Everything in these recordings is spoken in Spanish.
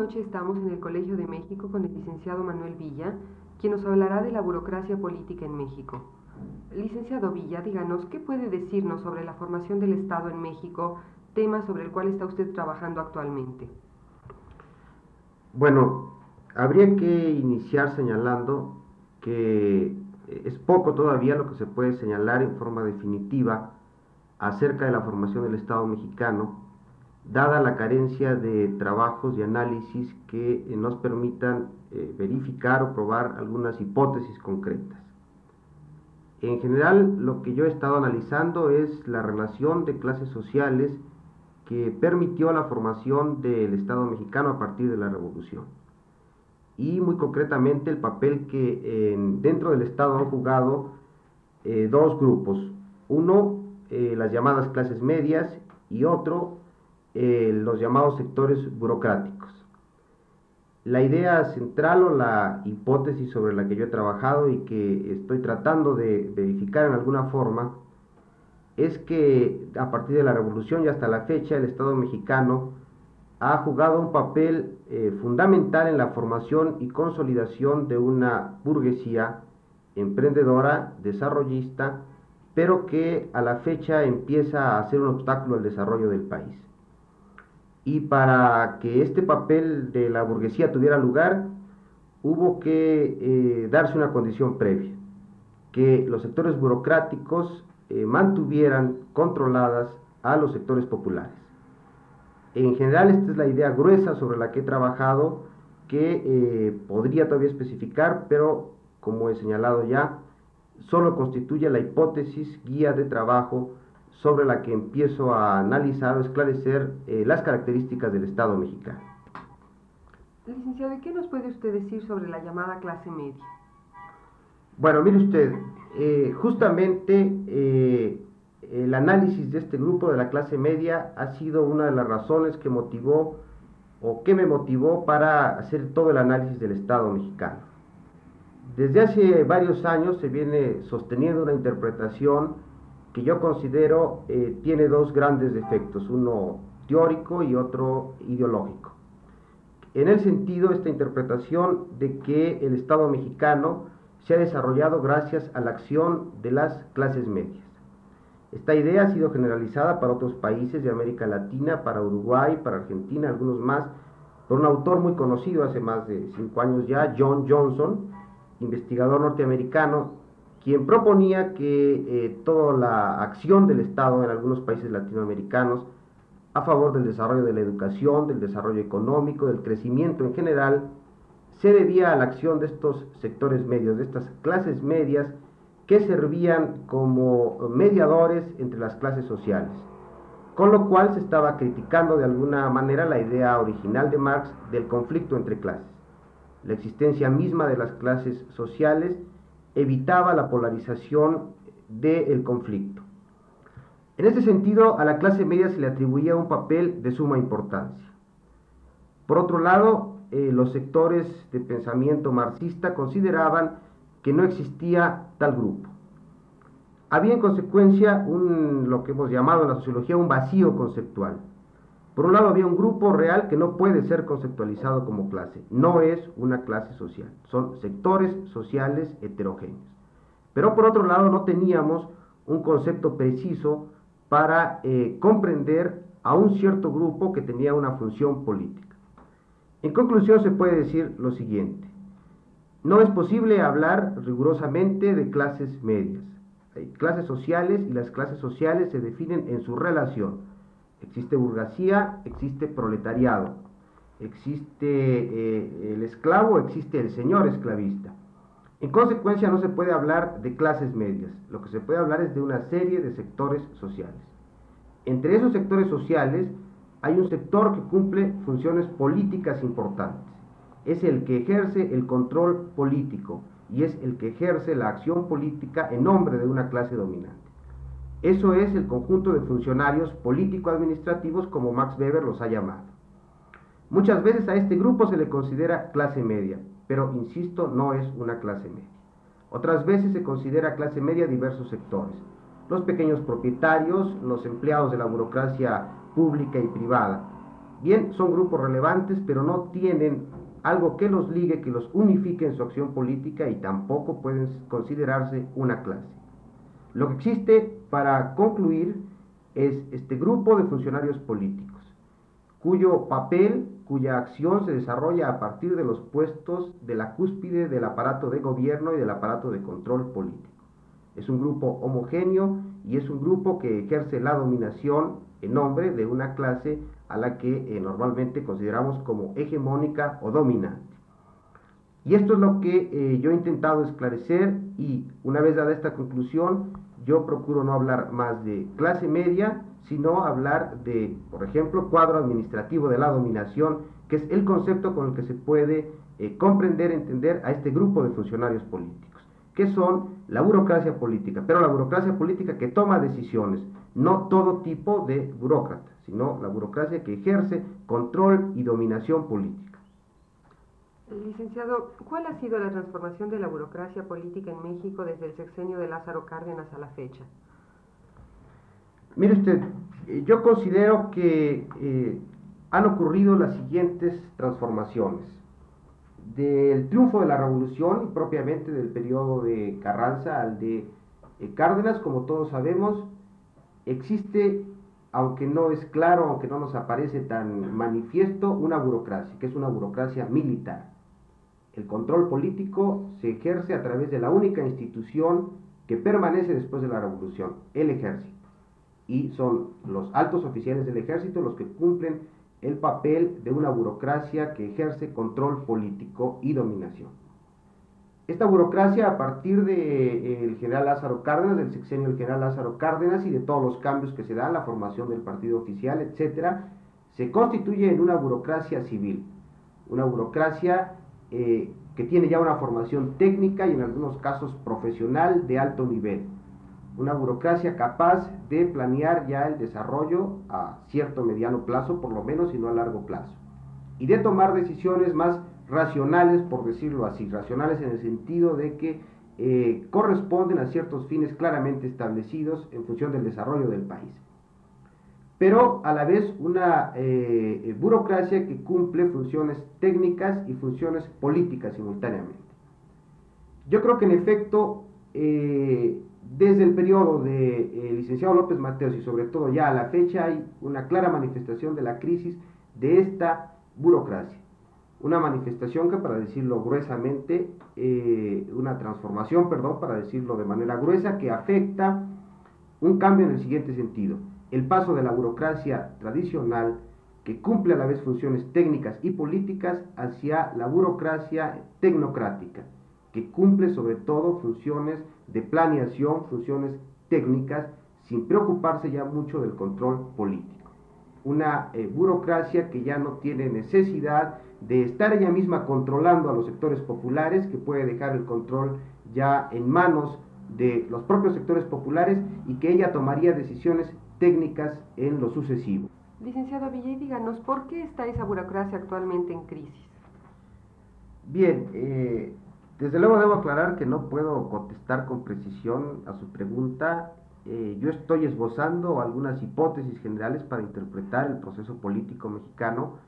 Noche estamos en el Colegio de México con el licenciado Manuel Villa, quien nos hablará de la burocracia política en México. Licenciado Villa, díganos, ¿qué puede decirnos sobre la formación del Estado en México, tema sobre el cual está usted trabajando actualmente? Bueno, habría que iniciar señalando que es poco todavía lo que se puede señalar en forma definitiva acerca de la formación del Estado mexicano, dada la carencia de trabajos y análisis que eh, nos permitan eh, verificar o probar algunas hipótesis concretas. En general, lo que yo he estado analizando es la relación de clases sociales que permitió la formación del Estado mexicano a partir de la Revolución. Y muy concretamente el papel que dentro del Estado han jugado eh, dos grupos. Uno, las llamadas clases medias y otro, eh, los llamados sectores burocráticos. La idea central o la hipótesis sobre la que yo he trabajado y que estoy tratando de verificar en alguna forma es que a partir de la revolución y hasta la fecha el Estado mexicano ha jugado un papel eh, fundamental en la formación y consolidación de una burguesía emprendedora, desarrollista, pero que a la fecha empieza a ser un obstáculo al desarrollo del país y para que este papel de la burguesía tuviera lugar, hubo que eh, darse una condición previa, que los sectores burocráticos eh, mantuvieran controladas a los sectores populares. En general, esta es la idea gruesa sobre la que he trabajado, que eh, podría todavía especificar, pero como he señalado ya, solo constituye la hipótesis guía de trabajo sobre la que empiezo a analizar o esclarecer eh, las características del Estado mexicano. Licenciado, ¿y qué nos puede usted decir sobre la llamada clase media? Bueno, mire usted, eh, justamente eh, el análisis de este grupo de la clase media ha sido una de las razones que motivó o que me motivó para hacer todo el análisis del Estado mexicano. Desde hace varios años se viene sosteniendo una interpretación que yo considero eh, tiene dos grandes defectos, uno teórico y otro ideológico. En el sentido, esta interpretación de que el Estado mexicano se ha desarrollado gracias a la acción de las clases medias. Esta idea ha sido generalizada para otros países de América Latina, para Uruguay, para Argentina, algunos más, por un autor muy conocido hace más de cinco años ya, John Johnson, investigador norteamericano, quien proponía que eh, toda la acción del Estado en algunos países latinoamericanos a favor del desarrollo de la educación, del desarrollo económico, del crecimiento en general, se debía a la acción de estos sectores medios, de estas clases medias que servían como mediadores entre las clases sociales. Con lo cual se estaba criticando de alguna manera la idea original de Marx del conflicto entre clases, la existencia misma de las clases sociales evitaba la polarización del conflicto. En ese sentido, a la clase media se le atribuía un papel de suma importancia. Por otro lado, eh, los sectores de pensamiento marxista consideraban que no existía tal grupo. Había en consecuencia un, lo que hemos llamado en la sociología un vacío conceptual. Por un lado había un grupo real que no puede ser conceptualizado como clase, no es una clase social, son sectores sociales heterogéneos. Pero por otro lado no teníamos un concepto preciso para eh, comprender a un cierto grupo que tenía una función política. En conclusión se puede decir lo siguiente, no es posible hablar rigurosamente de clases medias. Hay clases sociales y las clases sociales se definen en su relación Existe burguesía, existe proletariado, existe eh, el esclavo, existe el señor esclavista. En consecuencia, no se puede hablar de clases medias, lo que se puede hablar es de una serie de sectores sociales. Entre esos sectores sociales hay un sector que cumple funciones políticas importantes. Es el que ejerce el control político y es el que ejerce la acción política en nombre de una clase dominante. Eso es el conjunto de funcionarios político-administrativos como Max Weber los ha llamado. Muchas veces a este grupo se le considera clase media, pero insisto, no es una clase media. Otras veces se considera clase media diversos sectores. Los pequeños propietarios, los empleados de la burocracia pública y privada. Bien, son grupos relevantes, pero no tienen algo que los ligue, que los unifique en su acción política y tampoco pueden considerarse una clase. Lo que existe para concluir es este grupo de funcionarios políticos, cuyo papel, cuya acción se desarrolla a partir de los puestos de la cúspide del aparato de gobierno y del aparato de control político. Es un grupo homogéneo y es un grupo que ejerce la dominación en nombre de una clase a la que eh, normalmente consideramos como hegemónica o dominante. Y esto es lo que eh, yo he intentado esclarecer y una vez dada esta conclusión, yo procuro no hablar más de clase media, sino hablar de, por ejemplo, cuadro administrativo de la dominación, que es el concepto con el que se puede eh, comprender, entender a este grupo de funcionarios políticos, que son la burocracia política, pero la burocracia política que toma decisiones, no todo tipo de burócrata, sino la burocracia que ejerce control y dominación política. Licenciado, ¿cuál ha sido la transformación de la burocracia política en México desde el sexenio de Lázaro Cárdenas a la fecha? Mire usted, eh, yo considero que eh, han ocurrido las siguientes transformaciones. Del triunfo de la revolución y propiamente del periodo de Carranza al de eh, Cárdenas, como todos sabemos, existe, aunque no es claro, aunque no nos aparece tan manifiesto, una burocracia, que es una burocracia militar. El control político se ejerce a través de la única institución que permanece después de la revolución, el ejército. Y son los altos oficiales del ejército los que cumplen el papel de una burocracia que ejerce control político y dominación. Esta burocracia, a partir del eh, general Lázaro Cárdenas, del sexenio del general Lázaro Cárdenas y de todos los cambios que se dan, la formación del partido oficial, etcétera, se constituye en una burocracia civil, una burocracia eh, que tiene ya una formación técnica y en algunos casos profesional de alto nivel, una burocracia capaz de planear ya el desarrollo a cierto mediano plazo, por lo menos, y no a largo plazo, y de tomar decisiones más racionales, por decirlo así, racionales en el sentido de que eh, corresponden a ciertos fines claramente establecidos en función del desarrollo del país. Pero a la vez una eh, burocracia que cumple funciones técnicas y funciones políticas simultáneamente. Yo creo que en efecto, eh, desde el periodo de licenciado López Mateos y sobre todo ya a la fecha hay una clara manifestación de la crisis de esta burocracia una manifestación que para decirlo gruesamente, eh, una transformación, perdón, para decirlo de manera gruesa, que afecta un cambio en el siguiente sentido. El paso de la burocracia tradicional, que cumple a la vez funciones técnicas y políticas, hacia la burocracia tecnocrática, que cumple sobre todo funciones de planeación, funciones técnicas, sin preocuparse ya mucho del control político. Una eh, burocracia que ya no tiene necesidad de estar ella misma controlando a los sectores populares, que puede dejar el control ya en manos de los propios sectores populares y que ella tomaría decisiones técnicas en lo sucesivo. Licenciado Villay, díganos, ¿por qué está esa burocracia actualmente en crisis? Bien, eh, desde luego debo aclarar que no puedo contestar con precisión a su pregunta eh, yo estoy esbozando algunas hipótesis generales para interpretar el proceso político mexicano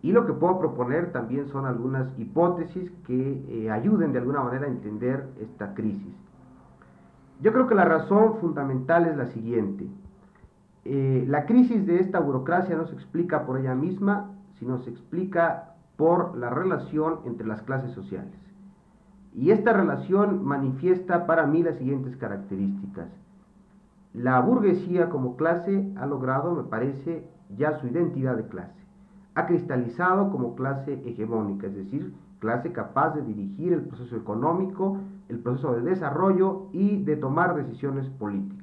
y lo que puedo proponer también son algunas hipótesis que eh, ayuden de alguna manera a entender esta crisis. Yo creo que la razón fundamental es la siguiente. Eh, la crisis de esta burocracia no se explica por ella misma, sino se explica por la relación entre las clases sociales. Y esta relación manifiesta para mí las siguientes características. La burguesía como clase ha logrado, me parece, ya su identidad de clase. ha cristalizado como clase hegemónica, es decir, clase capaz de dirigir el proceso económico, el proceso de desarrollo y de tomar decisiones políticas.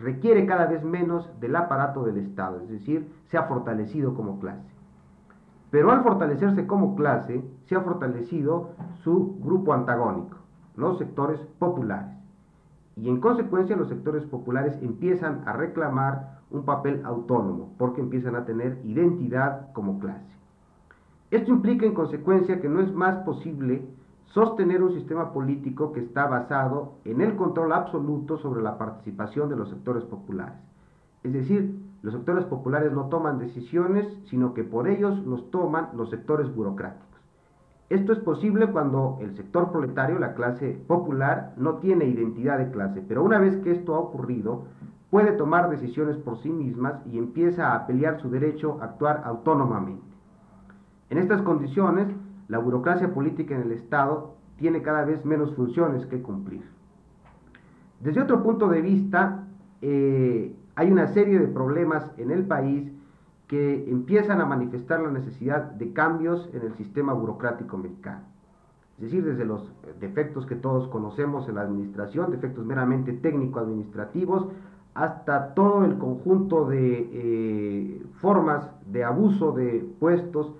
Requiere cada vez menos del aparato del Estado, es decir, se ha fortalecido como clase. Pero al fortalecerse como clase, se ha fortalecido su grupo antagónico, los sectores populares. Y en consecuencia los sectores populares empiezan a reclamar un papel autónomo, porque empiezan a tener identidad como clase. Esto implica en consecuencia que no es más posible sostener un sistema político que está basado en el control absoluto sobre la participación de los sectores populares. Es decir, los sectores populares no toman decisiones, sino que por ellos los toman los sectores burocráticos. Esto es posible cuando el sector proletario, la clase popular, no tiene identidad de clase, pero una vez que esto ha ocurrido, puede tomar decisiones por sí mismas y empieza a pelear su derecho a actuar autónomamente. En estas condiciones, la burocracia política en el Estado tiene cada vez menos funciones que cumplir. Desde otro punto de vista, eh, hay una serie de problemas en el país que empiezan a manifestar la necesidad de cambios en el sistema burocrático mexicano. Es decir, desde los defectos que todos conocemos en la administración, defectos meramente técnico-administrativos, hasta todo el conjunto de eh, formas de abuso de puestos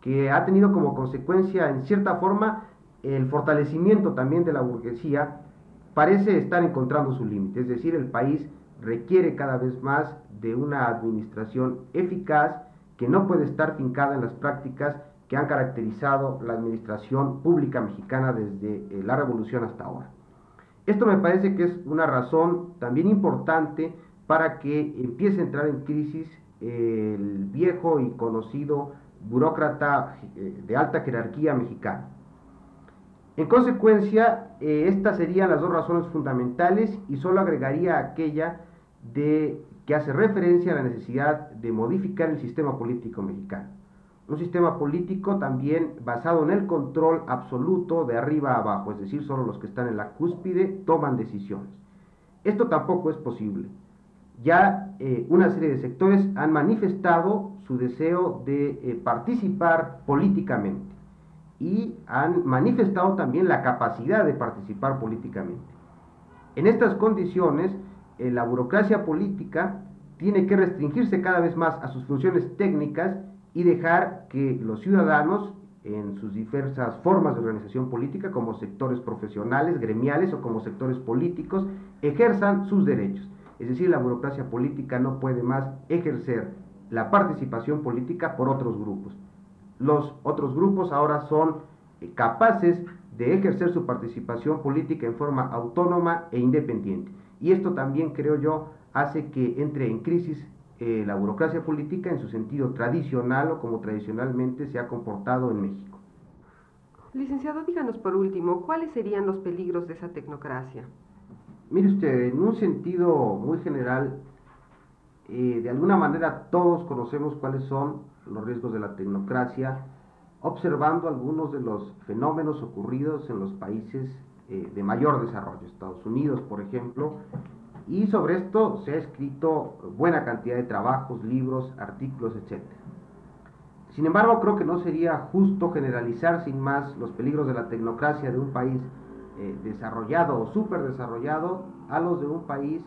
que ha tenido como consecuencia, en cierta forma, el fortalecimiento también de la burguesía, parece estar encontrando su límite. Es decir, el país requiere cada vez más de una administración eficaz que no puede estar fincada en las prácticas que han caracterizado la administración pública mexicana desde eh, la revolución hasta ahora. Esto me parece que es una razón también importante para que empiece a entrar en crisis el viejo y conocido burócrata eh, de alta jerarquía mexicana. En consecuencia, eh, estas serían las dos razones fundamentales y solo agregaría aquella de que hace referencia a la necesidad de modificar el sistema político mexicano. Un sistema político también basado en el control absoluto de arriba a abajo, es decir, solo los que están en la cúspide toman decisiones. Esto tampoco es posible. Ya eh, una serie de sectores han manifestado su deseo de eh, participar políticamente y han manifestado también la capacidad de participar políticamente. En estas condiciones, eh, la burocracia política tiene que restringirse cada vez más a sus funciones técnicas y dejar que los ciudadanos, en sus diversas formas de organización política, como sectores profesionales, gremiales o como sectores políticos, ejerzan sus derechos. Es decir, la burocracia política no puede más ejercer la participación política por otros grupos. Los otros grupos ahora son eh, capaces de ejercer su participación política en forma autónoma e independiente. Y esto también, creo yo, hace que entre en crisis eh, la burocracia política en su sentido tradicional o como tradicionalmente se ha comportado en México. Licenciado, díganos por último, ¿cuáles serían los peligros de esa tecnocracia? Mire usted, en un sentido muy general, eh, de alguna manera todos conocemos cuáles son los riesgos de la tecnocracia, observando algunos de los fenómenos ocurridos en los países eh, de mayor desarrollo, Estados Unidos, por ejemplo, y sobre esto se ha escrito buena cantidad de trabajos, libros, artículos, etc. Sin embargo, creo que no sería justo generalizar sin más los peligros de la tecnocracia de un país eh, desarrollado o superdesarrollado a los de un país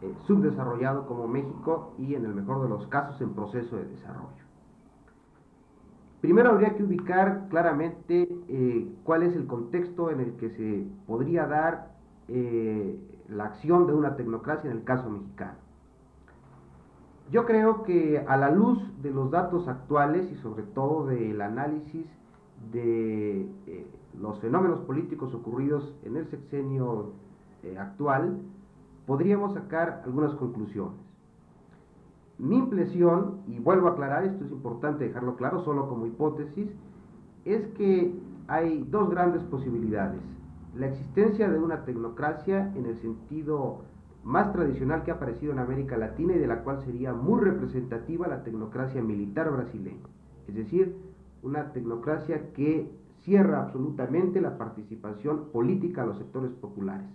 eh, subdesarrollado como México y en el mejor de los casos en proceso de desarrollo. Primero habría que ubicar claramente eh, cuál es el contexto en el que se podría dar la acción de una tecnocracia en el caso mexicano. Yo creo que a la luz de los datos actuales y sobre todo del análisis de los fenómenos políticos ocurridos en el sexenio actual, podríamos sacar algunas conclusiones. Mi impresión, y vuelvo a aclarar, esto es importante dejarlo claro, solo como hipótesis, es que hay dos grandes posibilidades. La existencia de una tecnocracia en el sentido más tradicional que ha aparecido en América Latina y de la cual sería muy representativa la tecnocracia militar brasileña. Es decir, una tecnocracia que cierra absolutamente la participación política a los sectores populares,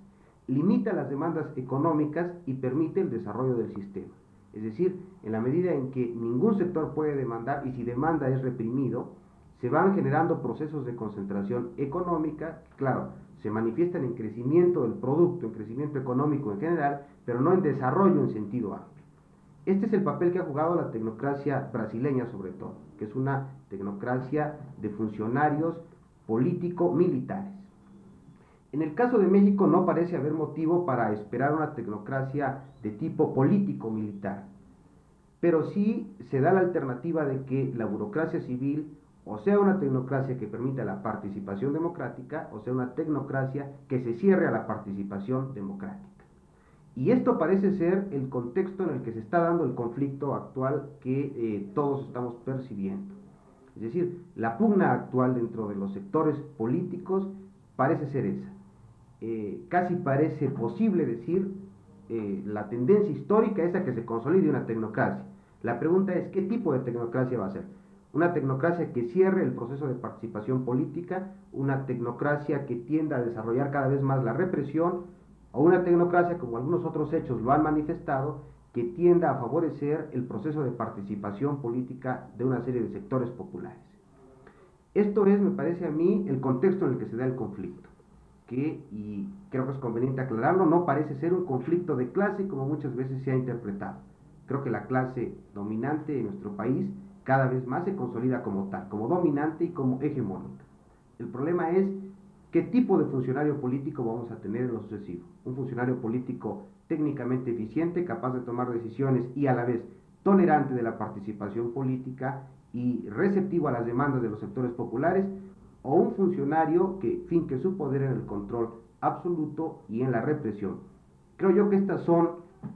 limita las demandas económicas y permite el desarrollo del sistema. Es decir, en la medida en que ningún sector puede demandar y si demanda es reprimido, se van generando procesos de concentración económica, claro, se manifiestan en crecimiento del producto, en crecimiento económico en general, pero no en desarrollo en sentido amplio. Este es el papel que ha jugado la tecnocracia brasileña sobre todo, que es una tecnocracia de funcionarios político-militares. En el caso de México no parece haber motivo para esperar una tecnocracia de tipo político-militar, pero sí se da la alternativa de que la burocracia civil o sea una tecnocracia que permita la participación democrática, o sea una tecnocracia que se cierre a la participación democrática. Y esto parece ser el contexto en el que se está dando el conflicto actual que eh, todos estamos percibiendo. Es decir, la pugna actual dentro de los sectores políticos parece ser esa. Eh, casi parece posible decir eh, la tendencia histórica es a que se consolide una tecnocracia. La pregunta es, ¿qué tipo de tecnocracia va a ser? Una tecnocracia que cierre el proceso de participación política, una tecnocracia que tienda a desarrollar cada vez más la represión, o una tecnocracia, como algunos otros hechos lo han manifestado, que tienda a favorecer el proceso de participación política de una serie de sectores populares. Esto es, me parece a mí, el contexto en el que se da el conflicto, que, y creo que es conveniente aclararlo, no parece ser un conflicto de clase como muchas veces se ha interpretado. Creo que la clase dominante en nuestro país cada vez más se consolida como tal, como dominante y como hegemónica. El problema es qué tipo de funcionario político vamos a tener en lo sucesivo. Un funcionario político técnicamente eficiente, capaz de tomar decisiones y a la vez tolerante de la participación política y receptivo a las demandas de los sectores populares, o un funcionario que finque su poder en el control absoluto y en la represión. Creo yo que estas son,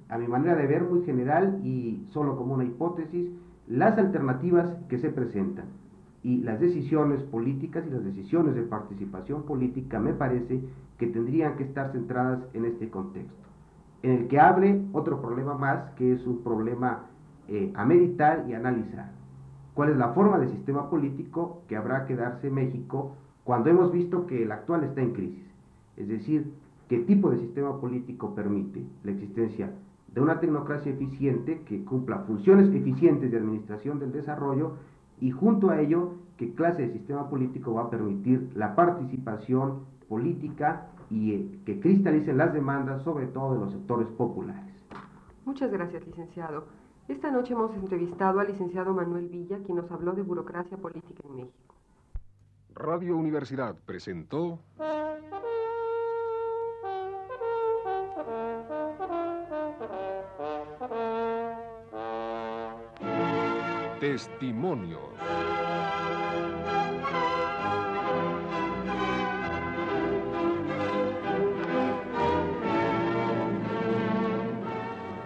a mi manera de ver, muy general y solo como una hipótesis, las alternativas que se presentan y las decisiones políticas y las decisiones de participación política me parece que tendrían que estar centradas en este contexto, en el que hable otro problema más que es un problema eh, a meditar y analizar. ¿Cuál es la forma de sistema político que habrá que darse México cuando hemos visto que el actual está en crisis? Es decir, ¿qué tipo de sistema político permite la existencia de una tecnocracia eficiente que cumpla funciones eficientes de administración del desarrollo y junto a ello qué clase de sistema político va a permitir la participación política y eh, que cristalicen las demandas sobre todo de los sectores populares. Muchas gracias, licenciado. Esta noche hemos entrevistado al licenciado Manuel Villa, quien nos habló de burocracia política en México. Radio Universidad presentó Testimonios.